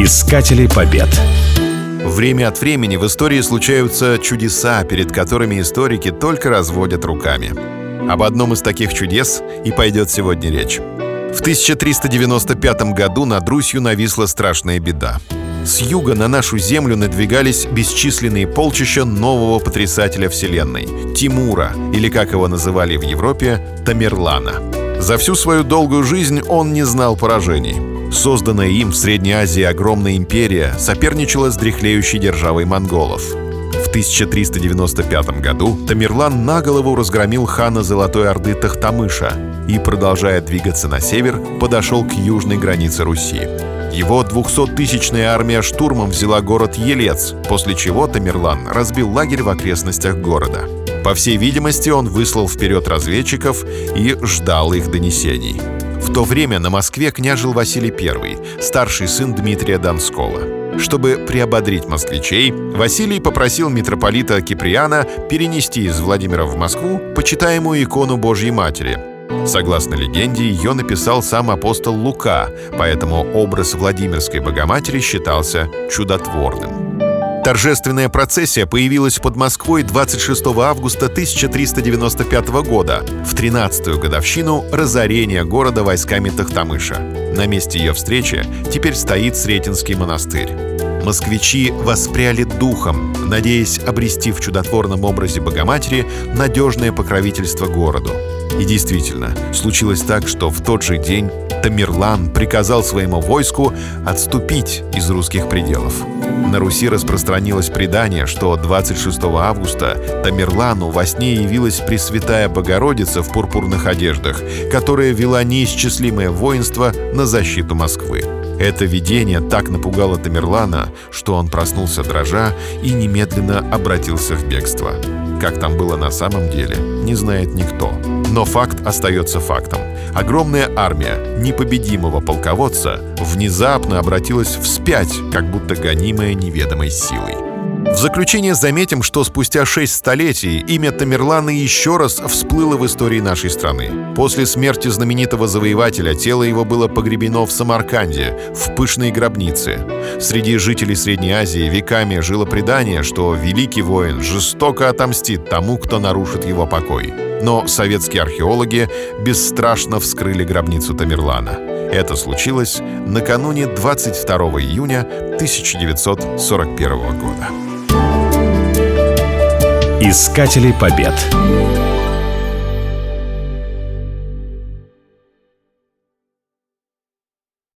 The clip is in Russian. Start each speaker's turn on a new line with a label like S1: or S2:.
S1: Искатели побед.
S2: Время от времени в истории случаются чудеса, перед которыми историки только разводят руками. Об одном из таких чудес и пойдет сегодня речь. В 1395 году над Русью нависла страшная беда. С юга на нашу землю надвигались бесчисленные полчища нового потрясателя Вселенной — Тимура, или, как его называли в Европе, Тамерлана. За всю свою долгую жизнь он не знал поражений. Созданная им в Средней Азии огромная империя соперничала с дряхлеющей державой монголов. В 1395 году Тамерлан на голову разгромил хана Золотой Орды Тахтамыша и, продолжая двигаться на север, подошел к южной границе Руси. Его 200-тысячная армия штурмом взяла город Елец, после чего Тамерлан разбил лагерь в окрестностях города. По всей видимости, он выслал вперед разведчиков и ждал их донесений. В то время на Москве княжил Василий I, старший сын Дмитрия Донского. Чтобы приободрить москвичей, Василий попросил митрополита Киприана перенести из Владимира в Москву почитаемую икону Божьей Матери, Согласно легенде, ее написал сам апостол Лука, поэтому образ Владимирской Богоматери считался чудотворным. Торжественная процессия появилась под Москвой 26 августа 1395 года, в 13-ю годовщину разорения города войсками Тахтамыша. На месте ее встречи теперь стоит Сретенский монастырь. Москвичи воспряли духом, надеясь обрести в чудотворном образе Богоматери надежное покровительство городу. И действительно, случилось так, что в тот же день Тамерлан приказал своему войску отступить из русских пределов. На Руси распространилось предание, что 26 августа Тамерлану во сне явилась Пресвятая Богородица в пурпурных одеждах, которая вела неисчислимое воинство на защиту Москвы. Это видение так напугало Тамерлана, что он проснулся дрожа и немедленно обратился в бегство. Как там было на самом деле, не знает никто. Но факт остается фактом. Огромная армия непобедимого полководца внезапно обратилась вспять, как будто гонимая неведомой силой. В заключение заметим, что спустя шесть столетий имя Тамерлана еще раз всплыло в истории нашей страны. После смерти знаменитого завоевателя тело его было погребено в Самарканде, в пышной гробнице. Среди жителей Средней Азии веками жило предание, что великий воин жестоко отомстит тому, кто нарушит его покой. Но советские археологи бесстрашно вскрыли гробницу Тамерлана. Это случилось накануне 22 июня 1941 года.
S1: Искатели побед.